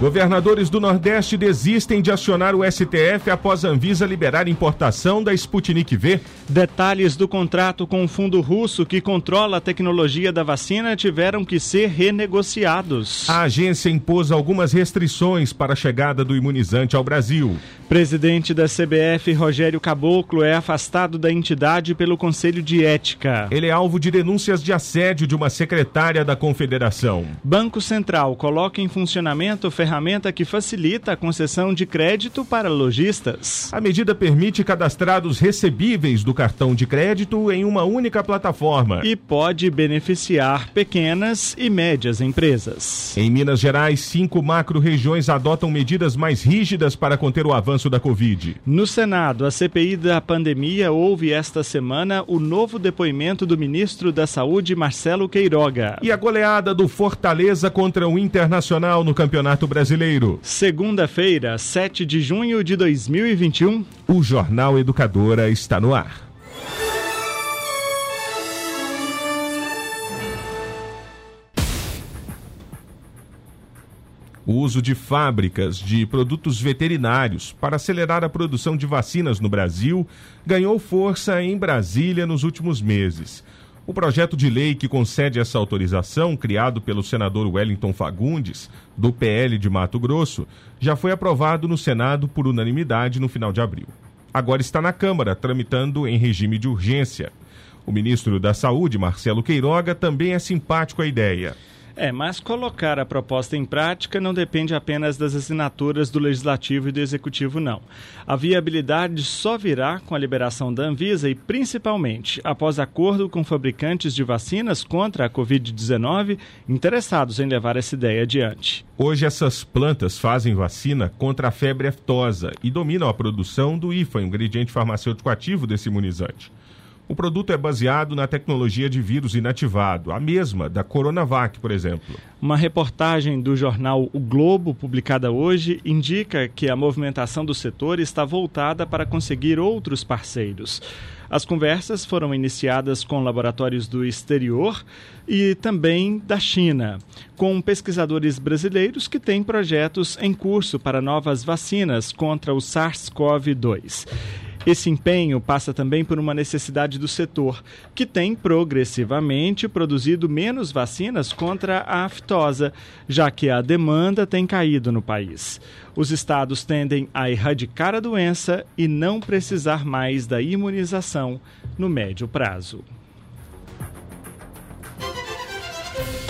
Governadores do Nordeste desistem de acionar o STF após a Anvisa liberar importação da Sputnik V. Detalhes do contrato com o fundo russo que controla a tecnologia da vacina tiveram que ser renegociados. A agência impôs algumas restrições para a chegada do imunizante ao Brasil. Presidente da CBF, Rogério Caboclo, é afastado da entidade pelo Conselho de Ética. Ele é alvo de denúncias de assédio de uma secretária da Confederação. Banco Central coloca em funcionamento ferramenta que facilita a concessão de crédito para lojistas. A medida permite cadastrar os recebíveis do cartão de crédito em uma única plataforma e pode beneficiar pequenas e médias empresas. Em Minas Gerais, cinco macro-regiões adotam medidas mais rígidas para conter o avanço da Covid. No Senado, a CPI da pandemia houve esta semana o novo depoimento do ministro da Saúde, Marcelo Queiroga. E a goleada do Fortaleza contra o Internacional no Campeonato Brasileiro Brasileiro. Segunda-feira, 7 de junho de 2021. O Jornal Educadora está no ar. O uso de fábricas de produtos veterinários para acelerar a produção de vacinas no Brasil ganhou força em Brasília nos últimos meses. O projeto de lei que concede essa autorização, criado pelo senador Wellington Fagundes, do PL de Mato Grosso, já foi aprovado no Senado por unanimidade no final de abril. Agora está na Câmara, tramitando em regime de urgência. O ministro da Saúde, Marcelo Queiroga, também é simpático à ideia. É, mas colocar a proposta em prática não depende apenas das assinaturas do Legislativo e do Executivo, não. A viabilidade só virá com a liberação da Anvisa e, principalmente, após acordo com fabricantes de vacinas contra a Covid-19 interessados em levar essa ideia adiante. Hoje, essas plantas fazem vacina contra a febre aftosa e dominam a produção do IFA, ingrediente farmacêutico ativo desse imunizante. O produto é baseado na tecnologia de vírus inativado, a mesma da Coronavac, por exemplo. Uma reportagem do jornal O Globo, publicada hoje, indica que a movimentação do setor está voltada para conseguir outros parceiros. As conversas foram iniciadas com laboratórios do exterior e também da China, com pesquisadores brasileiros que têm projetos em curso para novas vacinas contra o SARS-CoV-2. Esse empenho passa também por uma necessidade do setor, que tem progressivamente produzido menos vacinas contra a aftosa, já que a demanda tem caído no país. Os estados tendem a erradicar a doença e não precisar mais da imunização no médio prazo.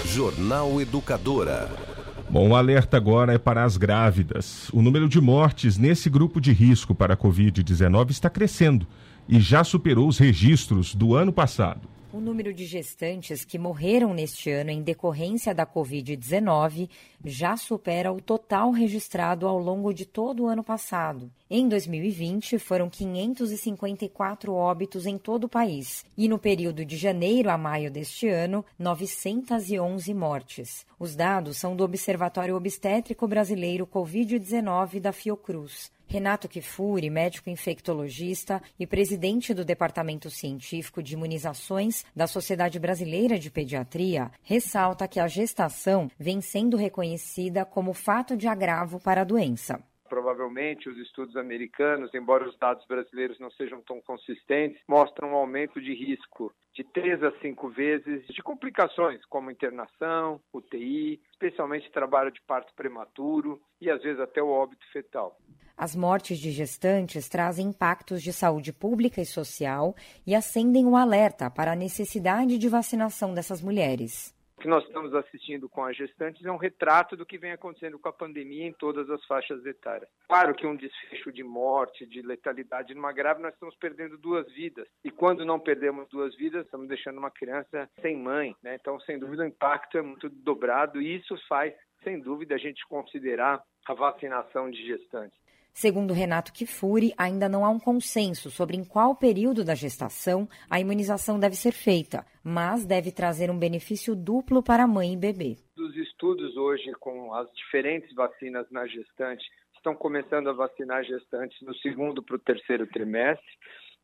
Jornal Educadora. Bom, o alerta agora é para as grávidas. O número de mortes nesse grupo de risco para a Covid-19 está crescendo e já superou os registros do ano passado. O número de gestantes que morreram neste ano em decorrência da Covid-19 já supera o total registrado ao longo de todo o ano passado. Em 2020, foram 554 óbitos em todo o país e no período de janeiro a maio deste ano, 911 mortes. Os dados são do Observatório Obstétrico Brasileiro Covid-19 da Fiocruz. Renato Kifuri, médico infectologista e presidente do Departamento Científico de Imunizações da Sociedade Brasileira de Pediatria, ressalta que a gestação vem sendo reconhecida como fato de agravo para a doença. Provavelmente os estudos americanos, embora os dados brasileiros não sejam tão consistentes, mostram um aumento de risco de três a cinco vezes de complicações, como internação, UTI, especialmente trabalho de parto prematuro e às vezes até o óbito fetal. As mortes de gestantes trazem impactos de saúde pública e social e acendem o alerta para a necessidade de vacinação dessas mulheres. O que nós estamos assistindo com as gestantes é um retrato do que vem acontecendo com a pandemia em todas as faixas etárias. Claro que um desfecho de morte, de letalidade numa grávida, nós estamos perdendo duas vidas. E quando não perdemos duas vidas, estamos deixando uma criança sem mãe. Né? Então, sem dúvida, o impacto é muito dobrado e isso faz, sem dúvida, a gente considerar a vacinação de gestantes. Segundo Renato Kifuri, ainda não há um consenso sobre em qual período da gestação a imunização deve ser feita, mas deve trazer um benefício duplo para a mãe e bebê. Os estudos hoje com as diferentes vacinas na gestante estão começando a vacinar gestantes no segundo para o terceiro trimestre.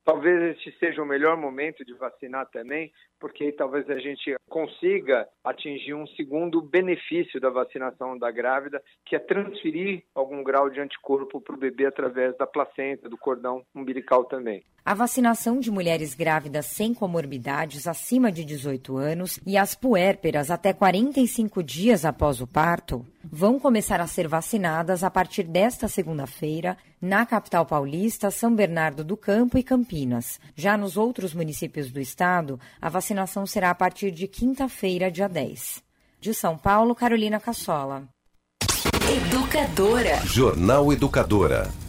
Talvez este seja o melhor momento de vacinar também, porque talvez a gente consiga atingir um segundo benefício da vacinação da grávida, que é transferir algum grau de anticorpo para o bebê através da placenta, do cordão umbilical também. A vacinação de mulheres grávidas sem comorbidades acima de 18 anos e as puérperas até 45 dias após o parto vão começar a ser vacinadas a partir desta segunda-feira na capital paulista, São Bernardo do Campo e Campinas. Já nos outros municípios do estado, a vacinação vacinação será a partir de quinta-feira, dia 10. De São Paulo, Carolina Cassola. Educadora. Jornal Educadora.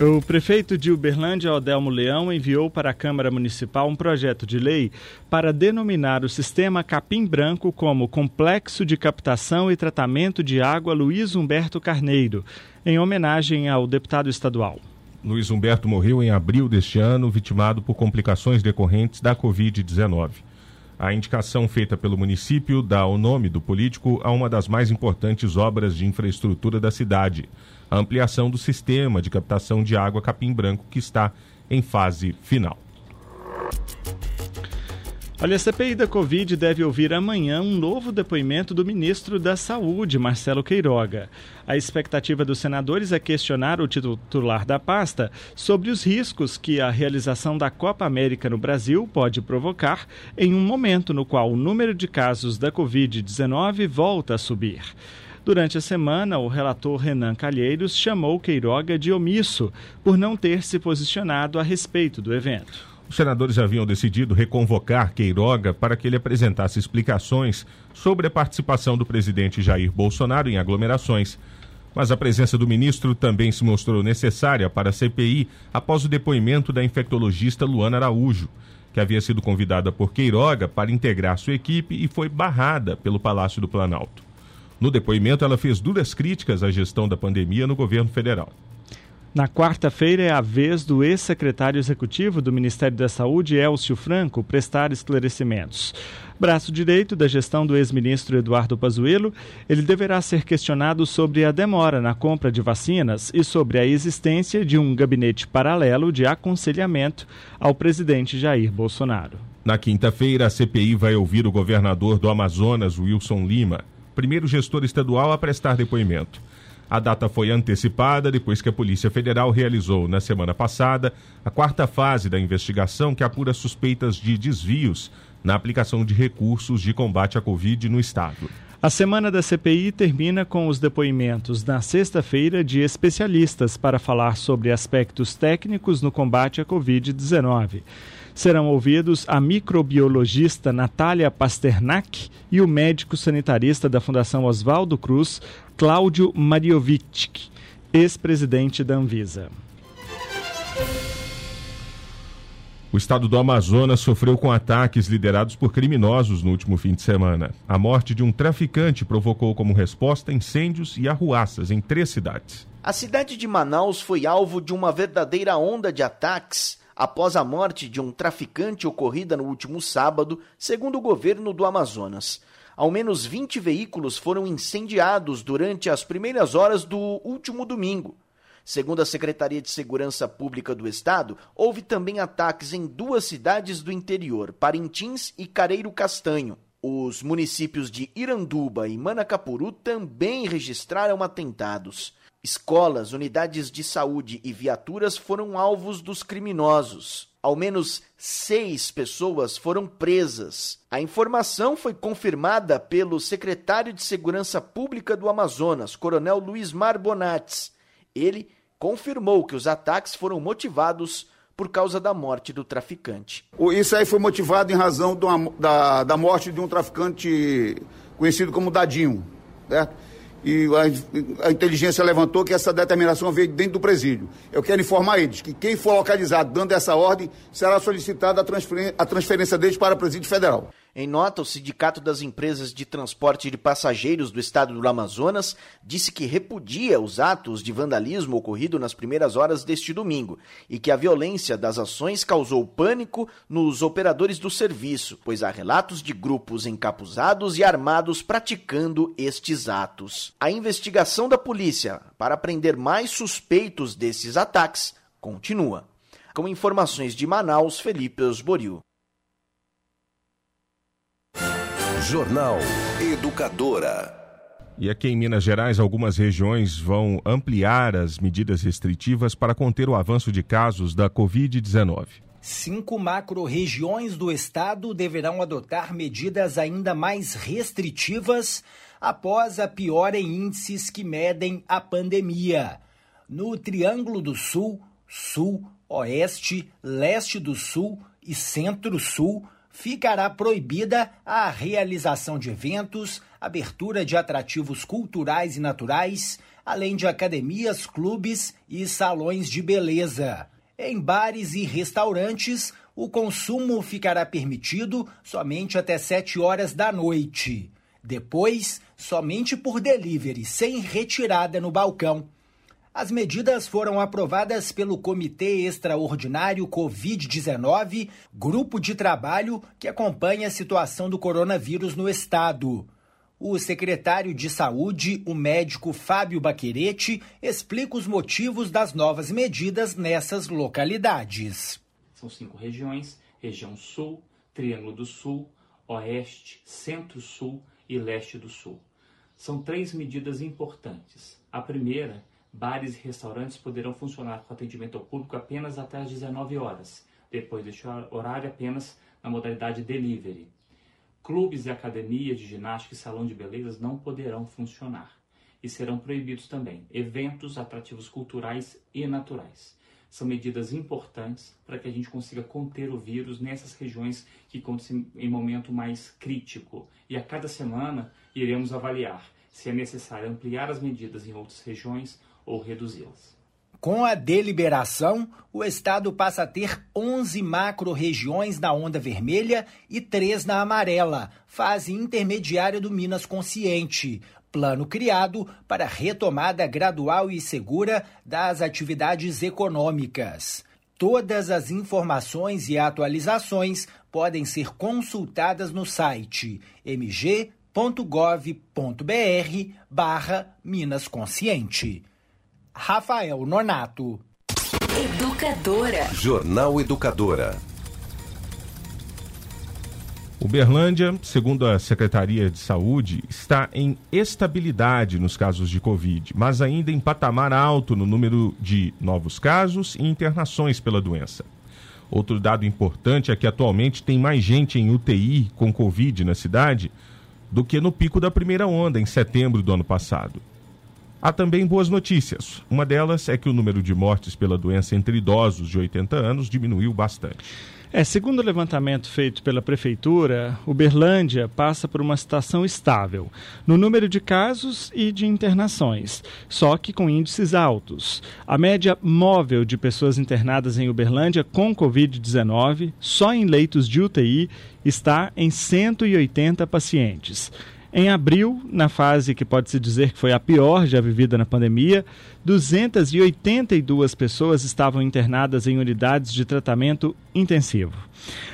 O prefeito de Uberlândia, Odelmo Leão, enviou para a Câmara Municipal um projeto de lei para denominar o sistema Capim Branco como Complexo de Captação e Tratamento de Água Luiz Humberto Carneiro, em homenagem ao deputado estadual. Luiz Humberto morreu em abril deste ano, vitimado por complicações decorrentes da Covid-19. A indicação feita pelo município dá o nome do político a uma das mais importantes obras de infraestrutura da cidade, a ampliação do sistema de captação de água Capim Branco, que está em fase final. Olha, a CPI da Covid deve ouvir amanhã um novo depoimento do ministro da Saúde, Marcelo Queiroga. A expectativa dos senadores é questionar o titular da pasta sobre os riscos que a realização da Copa América no Brasil pode provocar em um momento no qual o número de casos da Covid-19 volta a subir. Durante a semana, o relator Renan Calheiros chamou Queiroga de omisso por não ter se posicionado a respeito do evento. Os senadores haviam decidido reconvocar Queiroga para que ele apresentasse explicações sobre a participação do presidente Jair Bolsonaro em aglomerações. Mas a presença do ministro também se mostrou necessária para a CPI após o depoimento da infectologista Luana Araújo, que havia sido convidada por Queiroga para integrar sua equipe e foi barrada pelo Palácio do Planalto. No depoimento, ela fez duras críticas à gestão da pandemia no governo federal. Na quarta-feira é a vez do ex-secretário executivo do Ministério da Saúde, Elcio Franco, prestar esclarecimentos. Braço direito da gestão do ex-ministro Eduardo Pazuello, ele deverá ser questionado sobre a demora na compra de vacinas e sobre a existência de um gabinete paralelo de aconselhamento ao presidente Jair Bolsonaro. Na quinta-feira, a CPI vai ouvir o governador do Amazonas, Wilson Lima, primeiro gestor estadual a prestar depoimento. A data foi antecipada depois que a Polícia Federal realizou, na semana passada, a quarta fase da investigação que apura suspeitas de desvios na aplicação de recursos de combate à Covid no Estado. A semana da CPI termina com os depoimentos na sexta-feira de especialistas para falar sobre aspectos técnicos no combate à Covid-19 serão ouvidos a microbiologista Natália Pasternak e o médico sanitarista da Fundação Oswaldo Cruz, Cláudio Mariovic, ex-presidente da Anvisa. O estado do Amazonas sofreu com ataques liderados por criminosos no último fim de semana. A morte de um traficante provocou como resposta incêndios e arruaças em três cidades. A cidade de Manaus foi alvo de uma verdadeira onda de ataques após a morte de um traficante ocorrida no último sábado, segundo o governo do Amazonas. Ao menos 20 veículos foram incendiados durante as primeiras horas do último domingo. Segundo a Secretaria de Segurança Pública do Estado, houve também ataques em duas cidades do interior, Parintins e Careiro Castanho. Os municípios de Iranduba e Manacapuru também registraram atentados. Escolas, unidades de saúde e viaturas foram alvos dos criminosos. Ao menos seis pessoas foram presas. A informação foi confirmada pelo secretário de Segurança Pública do Amazonas, Coronel Luiz Mar Bonats. Ele confirmou que os ataques foram motivados por causa da morte do traficante. Isso aí foi motivado em razão da, da morte de um traficante conhecido como Dadinho, certo? E a, a, inteligência levantou que essa determinação veio dentro do presídio. Eu quero informar eles que quem for localizado dando essa ordem será solicitada a, transferência, a transferência deles para o presídio federal. Em nota, o Sindicato das Empresas de Transporte de Passageiros do Estado do Amazonas disse que repudia os atos de vandalismo ocorrido nas primeiras horas deste domingo e que a violência das ações causou pânico nos operadores do serviço, pois há relatos de grupos encapuzados e armados praticando estes atos. A investigação da polícia para prender mais suspeitos desses ataques continua. Com informações de Manaus, Felipe Osboril. Jornal Educadora. E aqui em Minas Gerais, algumas regiões vão ampliar as medidas restritivas para conter o avanço de casos da Covid-19. Cinco macro-regiões do estado deverão adotar medidas ainda mais restritivas após a piora em índices que medem a pandemia. No Triângulo do Sul, Sul, Oeste, Leste do Sul e Centro-Sul, ficará proibida a realização de eventos, abertura de atrativos culturais e naturais, além de academias, clubes e salões de beleza. Em bares e restaurantes, o consumo ficará permitido somente até 7 horas da noite. Depois, somente por delivery, sem retirada no balcão. As medidas foram aprovadas pelo Comitê Extraordinário Covid-19, grupo de trabalho que acompanha a situação do coronavírus no estado. O secretário de Saúde, o médico Fábio Baquerete, explica os motivos das novas medidas nessas localidades. São cinco regiões: região Sul, Triângulo do Sul, Oeste, Centro-Sul e Leste do Sul. São três medidas importantes. A primeira bares e restaurantes poderão funcionar com atendimento ao público apenas até às 19 horas, depois deste horário apenas na modalidade delivery. Clubes e academias de ginástica e salão de belezas não poderão funcionar e serão proibidos também eventos, atrativos culturais e naturais. São medidas importantes para que a gente consiga conter o vírus nessas regiões que estão em momento mais crítico. E a cada semana iremos avaliar se é necessário ampliar as medidas em outras regiões ou reduzi-las. Com a deliberação, o Estado passa a ter 11 macro-regiões na onda vermelha e 3 na amarela, fase intermediária do Minas Consciente. Plano criado para retomada gradual e segura das atividades econômicas. Todas as informações e atualizações podem ser consultadas no site mg.gov.br barra Minas Consciente. Rafael Nonato. Educadora. Jornal Educadora. Uberlândia, segundo a Secretaria de Saúde, está em estabilidade nos casos de Covid, mas ainda em patamar alto no número de novos casos e internações pela doença. Outro dado importante é que atualmente tem mais gente em UTI com Covid na cidade do que no pico da primeira onda, em setembro do ano passado. Há também boas notícias. Uma delas é que o número de mortes pela doença entre idosos de 80 anos diminuiu bastante. É, segundo o levantamento feito pela Prefeitura, Uberlândia passa por uma situação estável no número de casos e de internações, só que com índices altos. A média móvel de pessoas internadas em Uberlândia com Covid-19, só em leitos de UTI, está em 180 pacientes. Em abril, na fase que pode-se dizer que foi a pior já vivida na pandemia, 282 pessoas estavam internadas em unidades de tratamento intensivo.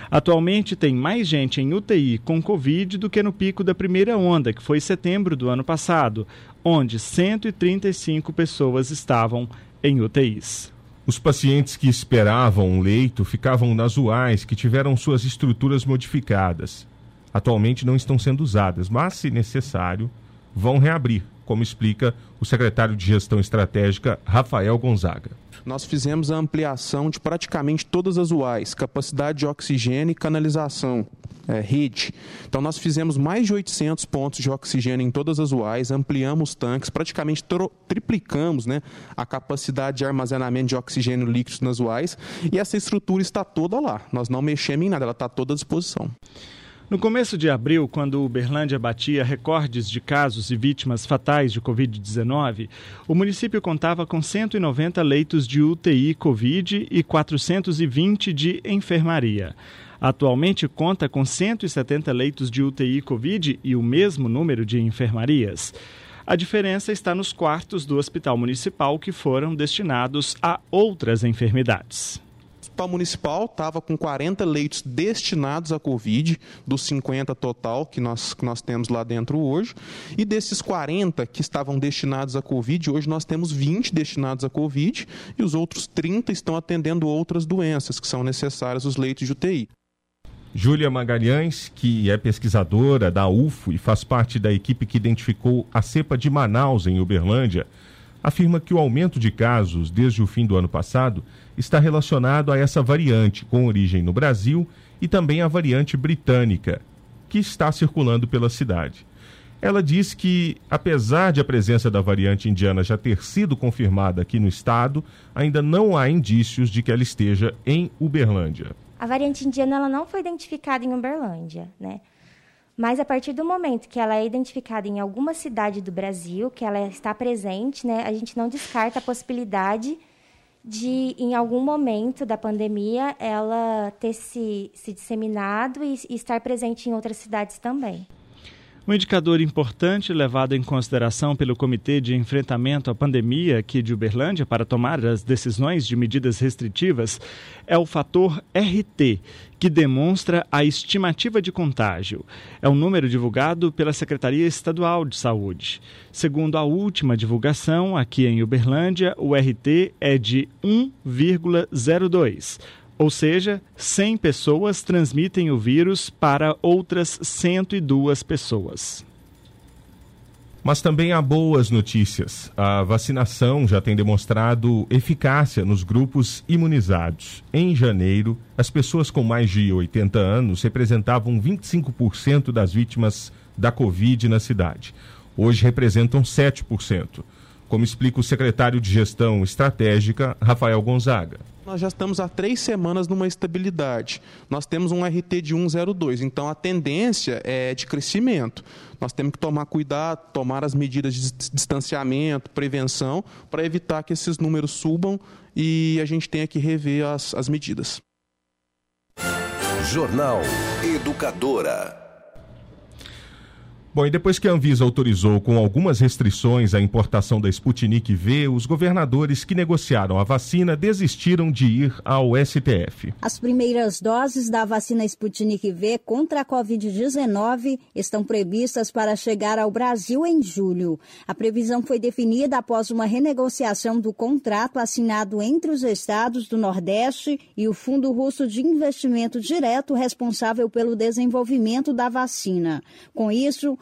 Atualmente tem mais gente em UTI com Covid do que no pico da primeira onda, que foi setembro do ano passado, onde 135 pessoas estavam em UTIs. Os pacientes que esperavam um leito ficavam nas UAIs, que tiveram suas estruturas modificadas atualmente não estão sendo usadas, mas, se necessário, vão reabrir, como explica o secretário de Gestão Estratégica, Rafael Gonzaga. Nós fizemos a ampliação de praticamente todas as UAIs, capacidade de oxigênio e canalização. é, rede. Então, nós fizemos mais de 800 pontos de oxigênio em todas as UAIs, ampliamos tanques, praticamente triplicamos né, a capacidade de armazenamento de oxigênio líquido nas UAIs e essa estrutura está toda lá. Nós não mexemos em nada, ela está toda à disposição. No começo de abril, quando Uberlândia batia recordes de casos e vítimas fatais de Covid-19, o município contava com 190 leitos de UTI Covid e 420 de enfermaria. Atualmente conta com 170 leitos de UTI Covid e o mesmo número de enfermarias. A diferença está nos quartos do Hospital Municipal que foram destinados a outras enfermidades. Hospital Municipal estava com 40 leitos destinados à Covid, dos 50 total que nós, que nós temos lá dentro hoje. E desses 40 que estavam destinados à Covid, hoje nós temos 20 destinados à Covid e os outros 30 estão atendendo outras doenças que são necessárias os leitos de UTI. Júlia Magalhães, que é pesquisadora da UFO e faz parte da equipe que identificou a cepa de Manaus em Uberlândia, afirma que o aumento de casos desde o fim do ano passado está relacionado a essa variante com origem no Brasil e também a variante britânica, que está circulando pela cidade. Ela diz que, apesar de a presença da variante indiana já ter sido confirmada aqui no estado, ainda não há indícios de que ela esteja em Uberlândia. A variante indiana ela não foi identificada em Uberlândia, né? Mas a partir do momento que ela é identificada em alguma cidade do Brasil, que ela está presente, né, a gente não descarta a possibilidade de, em algum momento da pandemia, ela ter se, se disseminado e, e estar presente em outras cidades também. Um indicador importante levado em consideração pelo Comitê de Enfrentamento à Pandemia aqui de Uberlândia para tomar as decisões de medidas restritivas é o fator RT, que demonstra a estimativa de contágio. É um número divulgado pela Secretaria Estadual de Saúde. Segundo a última divulgação, aqui em Uberlândia, o RT é de 1,02 ou seja, 100 pessoas transmitem o vírus para outras 102 pessoas. Mas também há boas notícias. A vacinação já tem demonstrado eficácia nos grupos imunizados. Em janeiro, as pessoas com mais de 80 anos representavam 25% das vítimas da Covid na cidade. Hoje representam 7%, como explica o secretário de Gestão Estratégica, Rafael Gonzaga. Nós já estamos há três semanas numa estabilidade. Nós temos um RT de 1,02, então a tendência é de crescimento. Nós temos que tomar cuidado, tomar as medidas de distanciamento, prevenção, para evitar que esses números subam e a gente tenha que rever as, as medidas. Jornal Educadora. Bom, e depois que a Anvisa autorizou com algumas restrições a importação da Sputnik V, os governadores que negociaram a vacina desistiram de ir ao STF. As primeiras doses da vacina Sputnik V contra a Covid-19 estão previstas para chegar ao Brasil em julho. A previsão foi definida após uma renegociação do contrato assinado entre os estados do Nordeste e o Fundo Russo de Investimento Direto responsável pelo desenvolvimento da vacina. Com isso,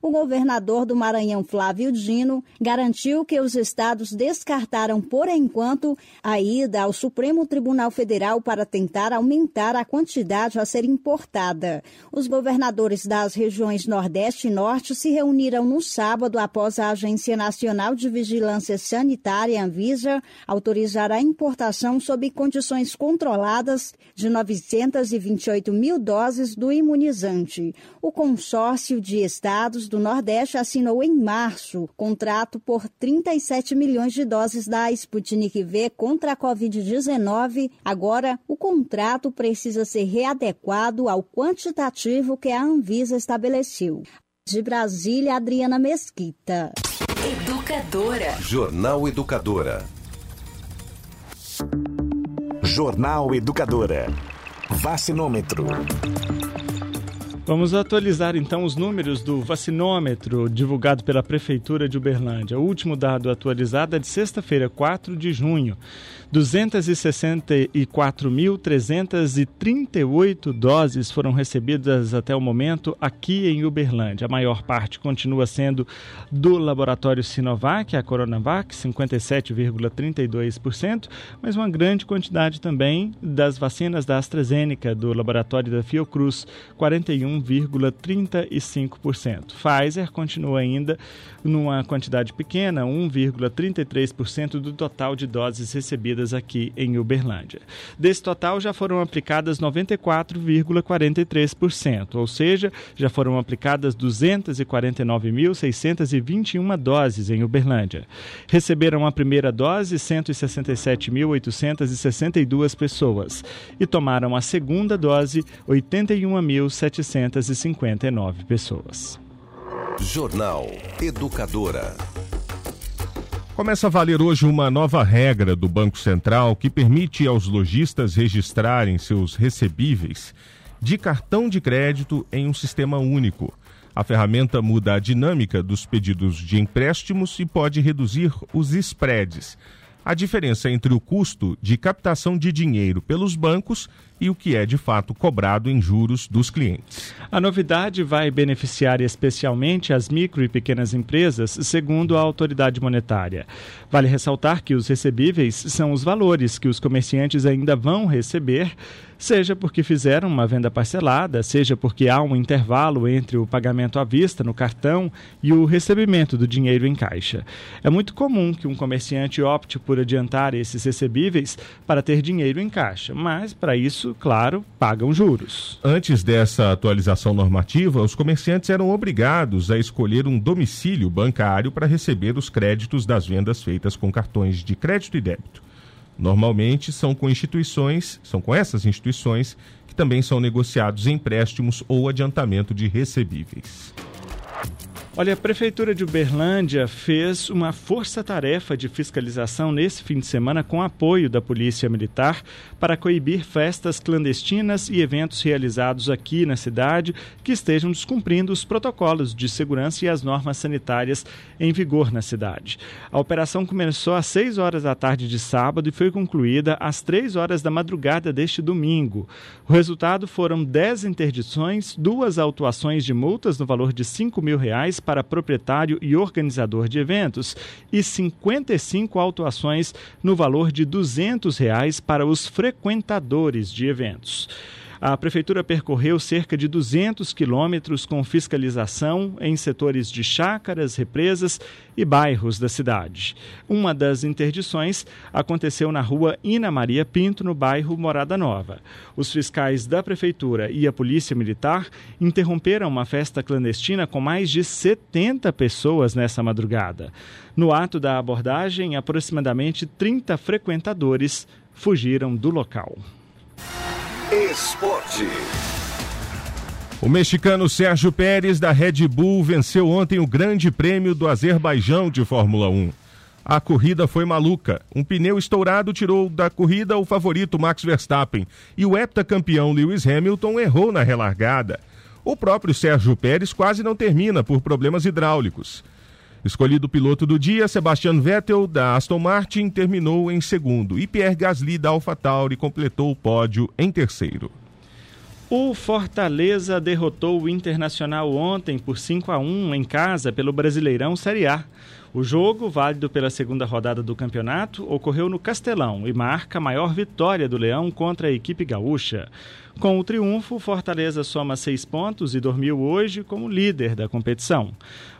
o governador do Maranhão, Flávio Dino, garantiu que os estados descartaram por enquanto a ida ao Supremo Tribunal Federal para tentar aumentar a quantidade a ser importada. Os governadores das regiões Nordeste e Norte se reuniram no sábado após a Agência Nacional de Vigilância Sanitária, Anvisa, autorizar a importação sob condições controladas de 928 mil doses do imunizante. O consórcio de estados Estados do Nordeste assinou em março contrato por 37 milhões de doses da Sputnik V contra a Covid-19. Agora, o contrato precisa ser readequado ao quantitativo que a Anvisa estabeleceu. De Brasília, Adriana Mesquita. Educadora. Jornal Educadora. Jornal Educadora. Vacinômetro. Vamos atualizar então os números do vacinômetro divulgado pela Prefeitura de Uberlândia. O último dado atualizado é de sexta-feira, 4 de junho. 264.338 doses foram recebidas até o momento aqui em Uberlândia. A maior parte continua sendo do laboratório Sinovac, a Coronavac, 57,32%, mas uma grande quantidade também das vacinas da AstraZeneca, do laboratório da Fiocruz, 41 1,35%. Pfizer continua ainda numa quantidade pequena, 1,33% do total de doses recebidas aqui em Uberlândia. Desse total, já foram aplicadas 94,43%, ou seja, já foram aplicadas 249.621 doses em Uberlândia. Receberam a primeira dose 167.862 pessoas e tomaram a segunda dose 81.759 pessoas. Jornal Educadora. Começa a valer hoje uma nova regra do Banco Central que permite aos lojistas registrarem seus recebíveis de cartão de crédito em um sistema único. A ferramenta muda a dinâmica dos pedidos de empréstimos e pode reduzir os spreads, a diferença entre o custo de captação de dinheiro pelos bancos e o que é de fato cobrado em juros dos clientes. A novidade vai beneficiar especialmente as micro e pequenas empresas, segundo a autoridade monetária. Vale ressaltar que os recebíveis são os valores que os comerciantes ainda vão receber, seja porque fizeram uma venda parcelada, seja porque há um intervalo entre o pagamento à vista no cartão e o recebimento do dinheiro em caixa. É muito comum que um comerciante opte por adiantar esses recebíveis para ter dinheiro em caixa, mas para isso isso, claro, pagam juros. Antes dessa atualização normativa, os comerciantes eram obrigados a escolher um domicílio bancário para receber os créditos das vendas feitas com cartões de crédito e débito. Normalmente são com instituições, são com essas instituições que também são negociados empréstimos ou adiantamento de recebíveis. Olha, a Prefeitura de Uberlândia fez uma força-tarefa de fiscalização nesse fim de semana com apoio da Polícia Militar para coibir festas clandestinas e eventos realizados aqui na cidade que estejam descumprindo os protocolos de segurança e as normas sanitárias em vigor na cidade. A operação começou às 6 horas da tarde de sábado e foi concluída às 3 horas da madrugada deste domingo. O resultado foram 10 interdições, duas autuações de multas no valor de 5 mil reais para proprietário e organizador de eventos e 55 autuações no valor de 200 reais para os frequentadores de eventos. A prefeitura percorreu cerca de 200 quilômetros com fiscalização em setores de chácaras, represas e bairros da cidade. Uma das interdições aconteceu na rua Ina Maria Pinto, no bairro Morada Nova. Os fiscais da prefeitura e a polícia militar interromperam uma festa clandestina com mais de 70 pessoas nessa madrugada. No ato da abordagem, aproximadamente 30 frequentadores fugiram do local. Esporte. O mexicano Sérgio Pérez da Red Bull venceu ontem o Grande Prêmio do Azerbaijão de Fórmula 1. A corrida foi maluca. Um pneu estourado tirou da corrida o favorito Max Verstappen e o heptacampeão Lewis Hamilton errou na relargada. O próprio Sérgio Pérez quase não termina por problemas hidráulicos. Escolhido piloto do dia, Sebastian Vettel, da Aston Martin, terminou em segundo e Pierre Gasly, da AlphaTauri, completou o pódio em terceiro. O Fortaleza derrotou o Internacional ontem por 5 a 1 em casa pelo Brasileirão Série A. O jogo, válido pela segunda rodada do campeonato, ocorreu no Castelão e marca a maior vitória do Leão contra a equipe gaúcha. Com o triunfo, Fortaleza soma seis pontos e dormiu hoje como líder da competição.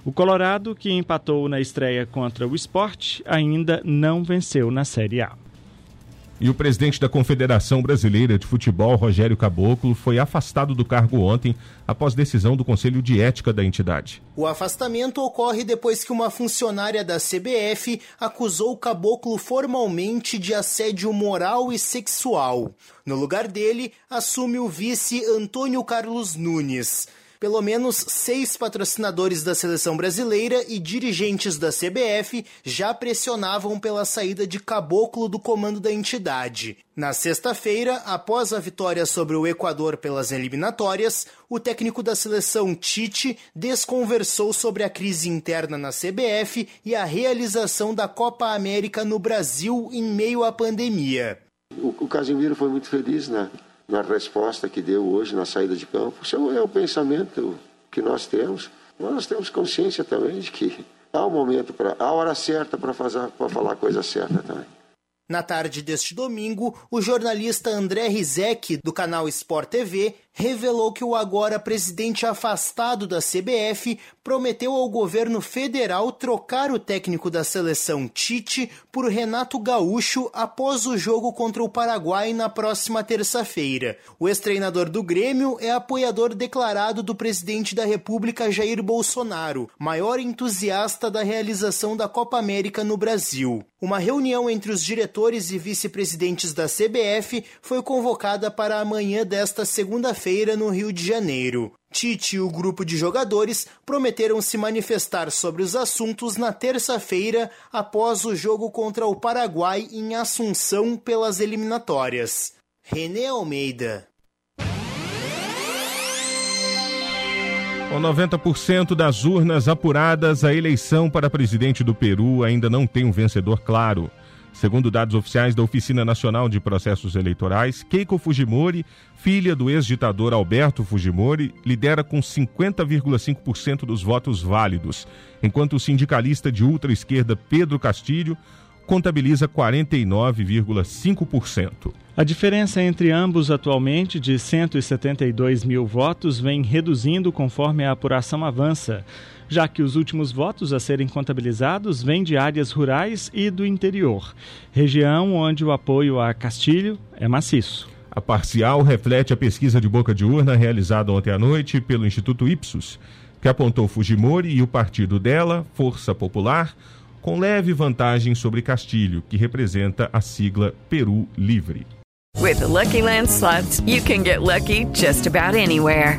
O Colorado, que empatou na estreia contra o Sport, ainda não venceu na Série A. E o presidente da Confederação Brasileira de Futebol, Rogério Caboclo, foi afastado do cargo ontem após decisão do Conselho de Ética da entidade. O afastamento ocorre depois que uma funcionária da CBF acusou o Caboclo formalmente de assédio moral e sexual. No lugar dele, assume o vice Antônio Carlos Nunes. Pelo menos seis patrocinadores da seleção brasileira e dirigentes da CBF já pressionavam pela saída de Caboclo do comando da entidade. Na sexta-feira, após a vitória sobre o Equador pelas eliminatórias, o técnico da seleção Tite desconversou sobre a crise interna na CBF e a realização da Copa América no Brasil em meio à pandemia. O, o Casimiro foi muito feliz, né? Na resposta que deu hoje na saída de campo. Isso é o pensamento que nós temos. Mas nós temos consciência também de que há um momento para, a hora certa para fazer, para falar a coisa certa também. Na tarde deste domingo, o jornalista André Rizek, do canal Sport TV, revelou que o agora presidente afastado da CBF prometeu ao governo federal trocar o técnico da seleção Tite por Renato Gaúcho após o jogo contra o Paraguai na próxima terça-feira. O ex-treinador do Grêmio é apoiador declarado do presidente da República Jair Bolsonaro, maior entusiasta da realização da Copa América no Brasil. Uma reunião entre os diretores e vice-presidentes da CBF foi convocada para amanhã desta segunda-feira no Rio de Janeiro. Tite e o grupo de jogadores prometeram se manifestar sobre os assuntos na terça-feira após o jogo contra o Paraguai em Assunção pelas eliminatórias. René Almeida. Com 90% das urnas apuradas, a eleição para presidente do Peru ainda não tem um vencedor claro. Segundo dados oficiais da Oficina Nacional de Processos Eleitorais, Keiko Fujimori, filha do ex-ditador Alberto Fujimori, lidera com 50,5% dos votos válidos, enquanto o sindicalista de ultra-esquerda Pedro Castilho contabiliza 49,5%. A diferença entre ambos atualmente de 172 mil votos vem reduzindo conforme a apuração avança, já que os últimos votos a serem contabilizados vêm de áreas rurais e do interior, região onde o apoio a Castilho é maciço. A parcial reflete a pesquisa de boca de urna realizada ontem à noite pelo Instituto Ipsos, que apontou Fujimori e o partido dela, Força Popular, com leve vantagem sobre Castilho, que representa a sigla Peru Livre. With the Lucky Land slots, you can get lucky just about anywhere.